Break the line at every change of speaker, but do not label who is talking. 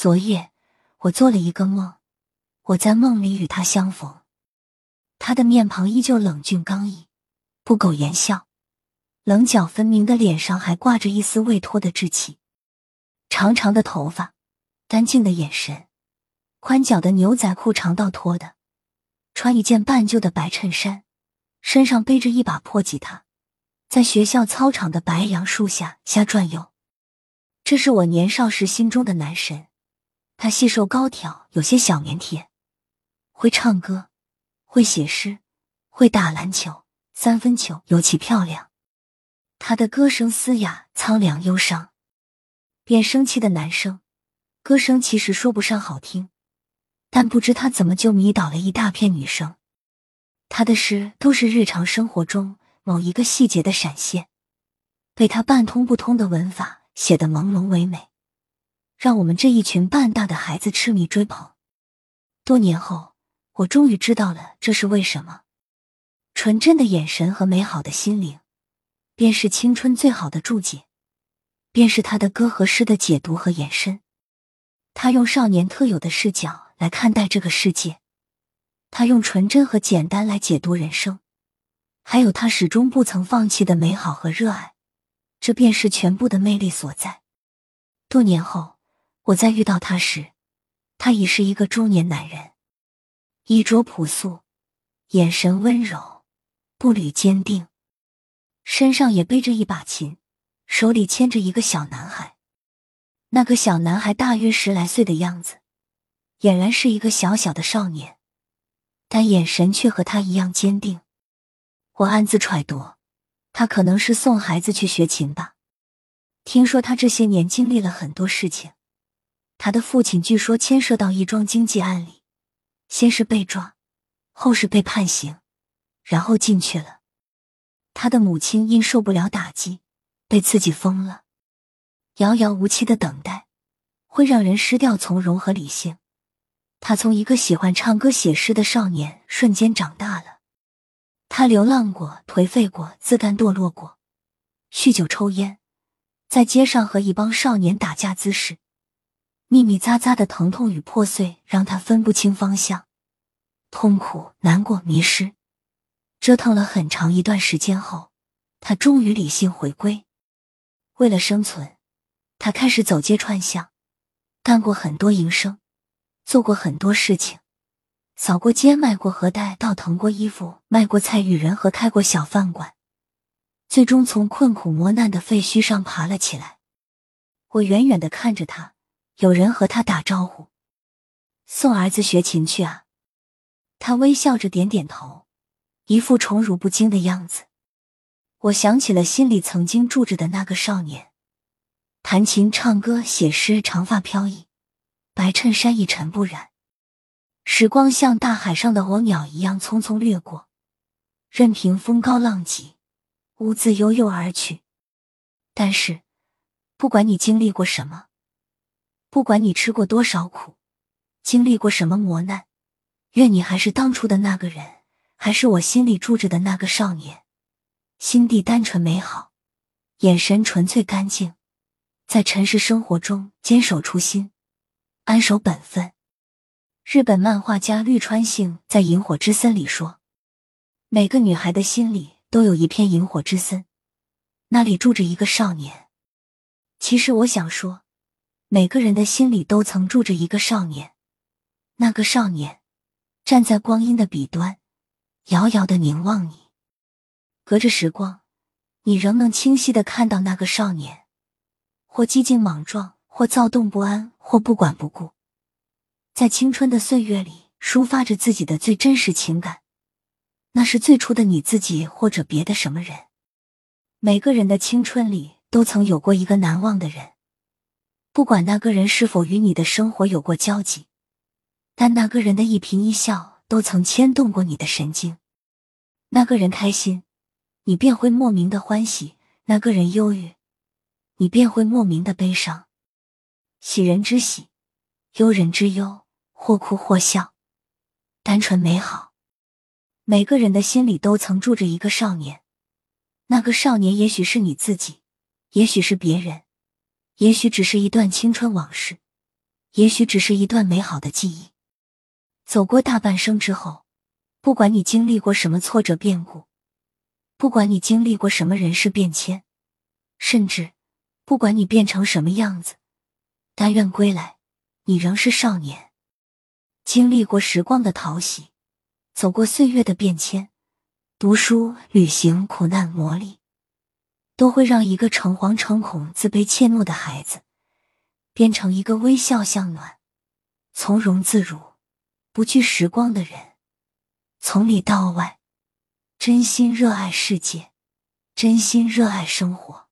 昨夜我做了一个梦，我在梦里与他相逢，他的面庞依旧冷峻刚毅，不苟言笑，棱角分明的脸上还挂着一丝未脱的稚气，长长的头发，干净的眼神，宽脚的牛仔裤长到脱的，穿一件半旧的白衬衫，身上背着一把破吉他，在学校操场的白杨树下瞎转悠。这是我年少时心中的男神。他细瘦高挑，有些小腼腆，会唱歌，会写诗，会打篮球，三分球尤其漂亮。他的歌声嘶哑、苍凉、忧伤。变声期的男生，歌声其实说不上好听，但不知他怎么就迷倒了一大片女生。他的诗都是日常生活中某一个细节的闪现，被他半通不通的文法写得朦胧唯美。让我们这一群半大的孩子痴迷追捧。多年后，我终于知道了这是为什么。纯真的眼神和美好的心灵，便是青春最好的注解，便是他的歌和诗的解读和延伸。他用少年特有的视角来看待这个世界，他用纯真和简单来解读人生，还有他始终不曾放弃的美好和热爱，这便是全部的魅力所在。多年后。我在遇到他时，他已是一个中年男人，衣着朴素，眼神温柔，步履坚定，身上也背着一把琴，手里牵着一个小男孩。那个小男孩大约十来岁的样子，俨然是一个小小的少年，但眼神却和他一样坚定。我暗自揣度，他可能是送孩子去学琴吧。听说他这些年经历了很多事情。他的父亲据说牵涉到一桩经济案里，先是被抓，后是被判刑，然后进去了。他的母亲因受不了打击，被自己疯了。遥遥无期的等待，会让人失掉从容和理性。他从一个喜欢唱歌写诗的少年，瞬间长大了。他流浪过，颓废过，自甘堕落过，酗酒抽烟，在街上和一帮少年打架滋事。密密匝匝的疼痛与破碎让他分不清方向，痛苦、难过、迷失，折腾了很长一段时间后，他终于理性回归。为了生存，他开始走街串巷，干过很多营生，做过很多事情，扫过街、卖过盒袋、倒腾过衣服、卖过菜、与人和开过小饭馆，最终从困苦磨难的废墟上爬了起来。我远远的看着他。有人和他打招呼：“送儿子学琴去啊！”他微笑着点点头，一副宠辱不惊的样子。我想起了心里曾经住着的那个少年，弹琴、唱歌、写诗，长发飘逸，白衬衫一尘不染。时光像大海上的候鸟一样匆匆掠过，任凭风高浪急，兀自悠悠而去。但是，不管你经历过什么。不管你吃过多少苦，经历过什么磨难，愿你还是当初的那个人，还是我心里住着的那个少年，心地单纯美好，眼神纯粹干净，在尘世生活中坚守初心，安守本分。日本漫画家绿川幸在《萤火之森》里说：“每个女孩的心里都有一片萤火之森，那里住着一个少年。”其实我想说。每个人的心里都曾住着一个少年，那个少年站在光阴的彼端，遥遥的凝望你。隔着时光，你仍能清晰的看到那个少年，或激进莽撞，或躁动不安，或不管不顾，在青春的岁月里抒发着自己的最真实情感。那是最初的你自己，或者别的什么人。每个人的青春里都曾有过一个难忘的人。不管那个人是否与你的生活有过交集，但那个人的一颦一笑都曾牵动过你的神经。那个人开心，你便会莫名的欢喜；那个人忧郁，你便会莫名的悲伤。喜人之喜，忧人之忧，或哭或笑，单纯美好。每个人的心里都曾住着一个少年，那个少年也许是你自己，也许是别人。也许只是一段青春往事，也许只是一段美好的记忆。走过大半生之后，不管你经历过什么挫折变故，不管你经历过什么人事变迁，甚至不管你变成什么样子，但愿归来，你仍是少年。经历过时光的淘洗，走过岁月的变迁，读书、旅行、苦难、磨砺。都会让一个诚惶诚恐、自卑怯懦的孩子，变成一个微笑向暖、从容自如、不惧时光的人。从里到外，真心热爱世界，真心热爱生活。